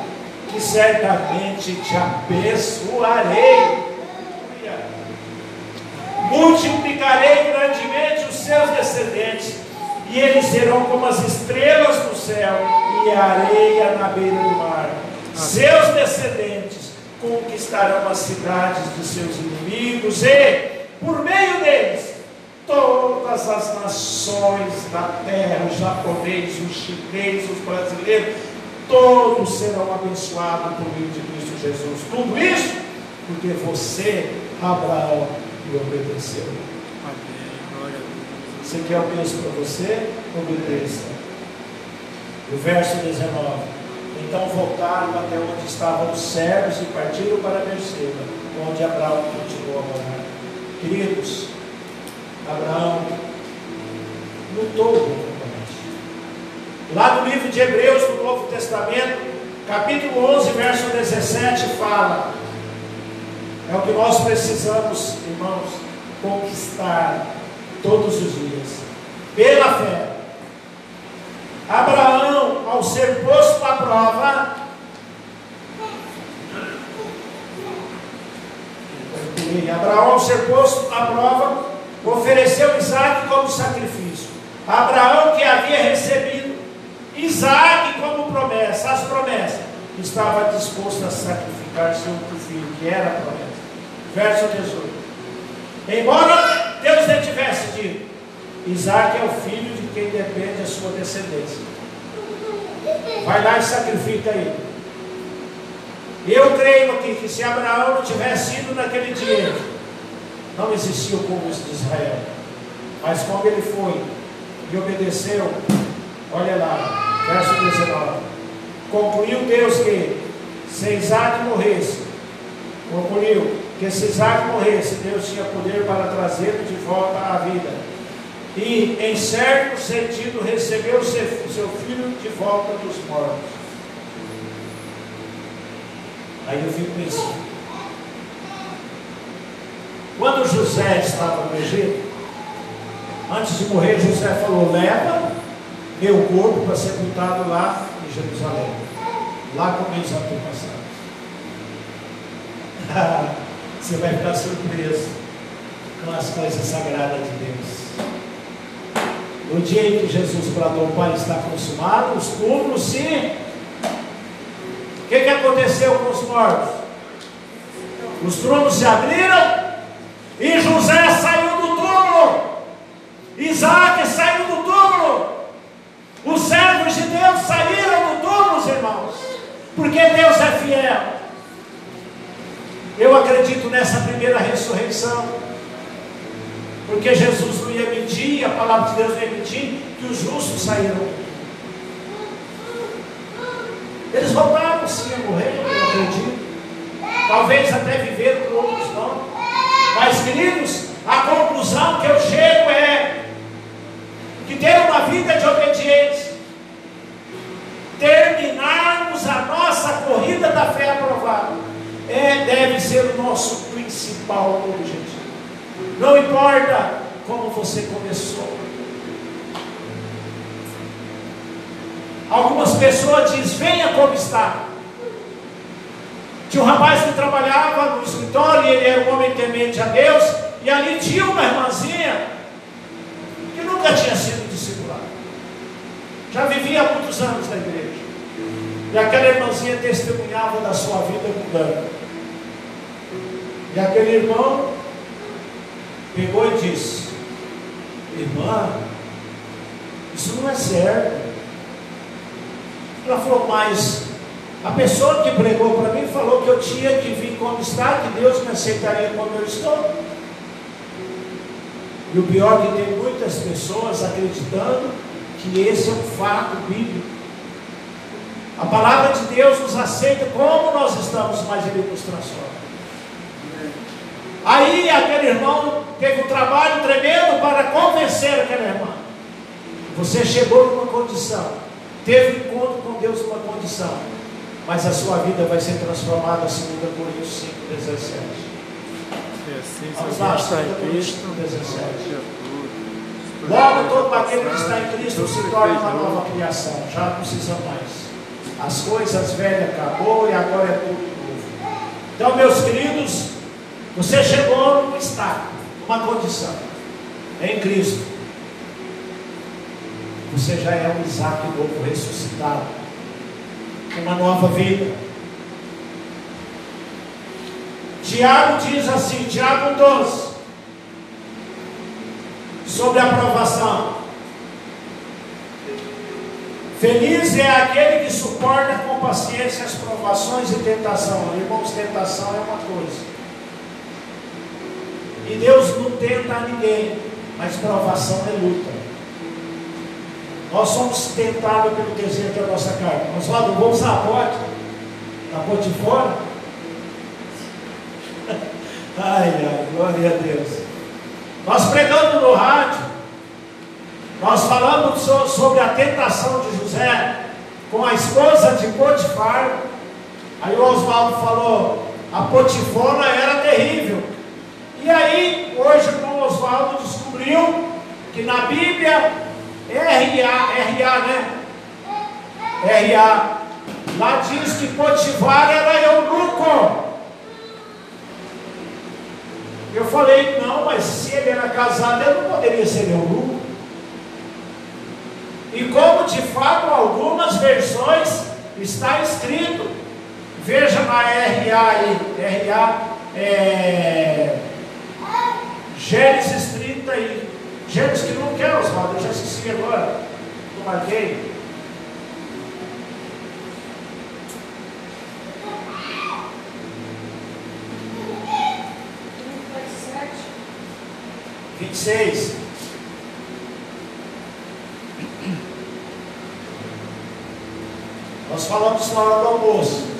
Speaker 2: que certamente te abençoarei multiplicarei grandemente os seus descendentes, e eles serão como as estrelas do céu e a areia na beira do mar. Seus descendentes conquistarão as cidades de seus inimigos, e, por meio deles, todas as nações da terra, os japoneses, os chineses, os brasileiros, todos serão abençoados por meio de Cristo Jesus. Tudo isso porque você, Abraão, e obedeceu. Você quer o para você? Obedeça. O verso 19. Então voltaram até onde estavam os servos e partiram para Berseba, onde Abraão continuou a morar. Queridos, Abraão lutou contra Lá no livro de Hebreus, no Novo Testamento, capítulo 11, verso 17, fala: É o que nós precisamos, irmãos, conquistar todos os dias, pela fé. Abraão, ao ser posto à prova, Abraão, ao ser posto à prova, ofereceu Isaac como sacrifício. Abraão, que havia recebido Isaac como promessa, as promessas, estava disposto a sacrificar seu filho, que era a promessa. Verso 18. Embora Deus lhe tivesse dito, Isaac é o filho de quem depende a sua descendência. Vai lá e sacrifica ele. Eu creio aqui que se Abraão não tivesse ido naquele dia, não existia o povo de Israel. Mas como ele foi e obedeceu, olha lá, verso 19. Concluiu Deus que se Isaac morresse, concluiu que se Isaac morresse, Deus tinha poder para trazê-lo de volta à vida. E, em certo sentido, recebeu seu, filho de volta dos mortos. Aí eu fico pensando. Quando José estava no Egito, antes de morrer, José falou: leva meu corpo para ser sepultado lá em Jerusalém, lá com meus antepassados. Você vai ficar surpreso com as coisas sagradas de Deus. No dia em que Jesus bradou, o Pai está consumado, os túmulos se. O que, que aconteceu com os mortos? Os túmulos se abriram e José saiu do túmulo. Isaac saiu do túmulo. Os servos de Deus saíram do túmulo, irmãos. Porque Deus é fiel. Eu acredito nessa primeira ressurreição. Porque Jesus não ia mentir, a palavra de Deus não ia mentir, que os justos saíram. Eles voltaram sim a morrer, eu acredito. Talvez até viveram por outros não. Mas, queridos, a conclusão que eu chego é que ter uma vida de obediência, terminarmos a nossa corrida da fé aprovada, é, deve ser o nosso principal objetivo. Não importa como você começou. Algumas pessoas dizem, venha como está. Tinha um rapaz que trabalhava no escritório, e ele era um homem temente a Deus, e ali tinha uma irmãzinha que nunca tinha sido discipulada. Já vivia há muitos anos na igreja. E aquela irmãzinha testemunhava da sua vida mudando. E aquele irmão pegou e disse: Irmã, isso não é certo. Ela falou, mas a pessoa que pregou para mim falou que eu tinha que vir como está, que Deus me aceitaria como eu estou. E o pior é que tem muitas pessoas acreditando que esse é um fato bíblico. A palavra de Deus nos aceita como nós estamos, mas Ele nos transforma. Aí aquele irmão teve um trabalho tremendo para convencer aquela irmã. Você chegou numa condição, teve encontro com Deus numa condição, mas a sua vida vai ser transformada segundo Coríntios 5, 17.
Speaker 1: E assim,
Speaker 2: Vamos lá,
Speaker 1: alguém está em
Speaker 2: segunda
Speaker 1: Cristo,
Speaker 2: Coríntios 17.
Speaker 1: seja tudo.
Speaker 2: Logo todo aquele que está em Cristo se torna uma nova criação, já não precisa mais. As coisas velhas acabou e agora é tudo novo. Então, meus queridos, você chegou num estado, numa condição, em Cristo. Você já é um Isaac novo, ressuscitado, uma nova vida. Tiago diz assim, Tiago 12, sobre a aprovação. Feliz é aquele que suporta com paciência as provações e tentação. Irmãos, tentação é uma coisa. E Deus não tenta a ninguém, mas provação é luta. Nós somos tentados pelo desejo da nossa carne. Nós vamos usar a bote, a bote fora. Ai, ai, glória a Deus. Nós pregamos no rádio, nós falamos so- sobre a tentação de José com a esposa de Potifar. Aí o Oswaldo falou, a Potifona era terrível. E aí, hoje o Oswaldo descobriu que na Bíblia, R.A., R.A., né? R.A., lá diz que Potifar era eunuco. Eu falei, não, mas se ele era casado, ele não poderia ser eunuco. E como de fato algumas versões está escrito, veja na RA aí, RA, é, Gênesis 30 aí, Gênesis que não quer, Oswaldo, eu já esqueci agora, não marquei. Vinte e seis. Nós falamos na hora do almoço.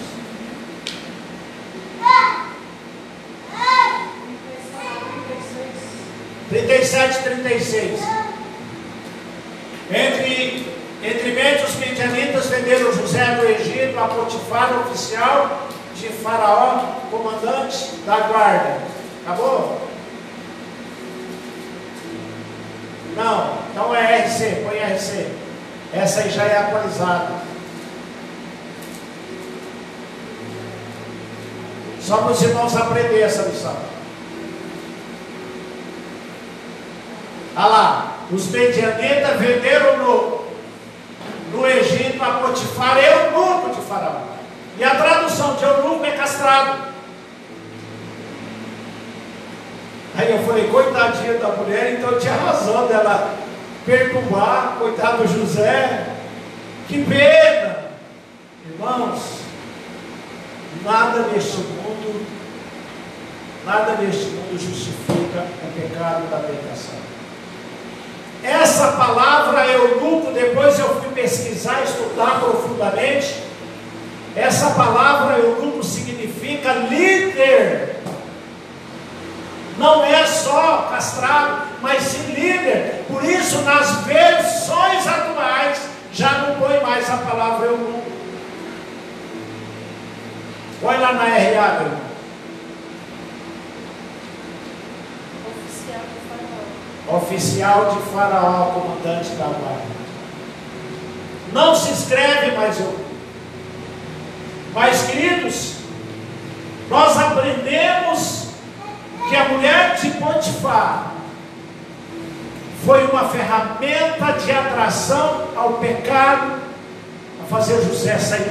Speaker 2: Trinta e sete, trinta e seis. Entre, entre mente os midianitas venderam José do Egito a Potifar, oficial de Faraó, comandante da guarda. Acabou? Não, então é RC, põe RC. Essa aí já é atualizada. Só para os irmãos aprender essa lição. Olha lá, os medianitas venderam no, no Egito a Potifar, eunuco de Faraó. E a tradução de eunuco é castrado. Aí eu falei, coitadinha da mulher, então tinha razão dela perturbar, coitado do José. Que pena! Irmãos, nada neste mundo, nada neste mundo justifica o pecado da tentação. Essa palavra eunuco, depois eu fui pesquisar, estudar profundamente. Essa palavra eunuco significa líder. Não é só castrado, mas sim líder. Por isso, nas versões atuais, já não põe mais a palavra eunuco. Põe lá na RA, meu irmão.
Speaker 3: Oficial de Faraó.
Speaker 2: Oficial de Faraó, comandante da guarda. Não se escreve mais eu. Mas, queridos, nós aprendemos que a mulher de Potifar foi uma ferramenta de atração ao pecado, a fazer José sair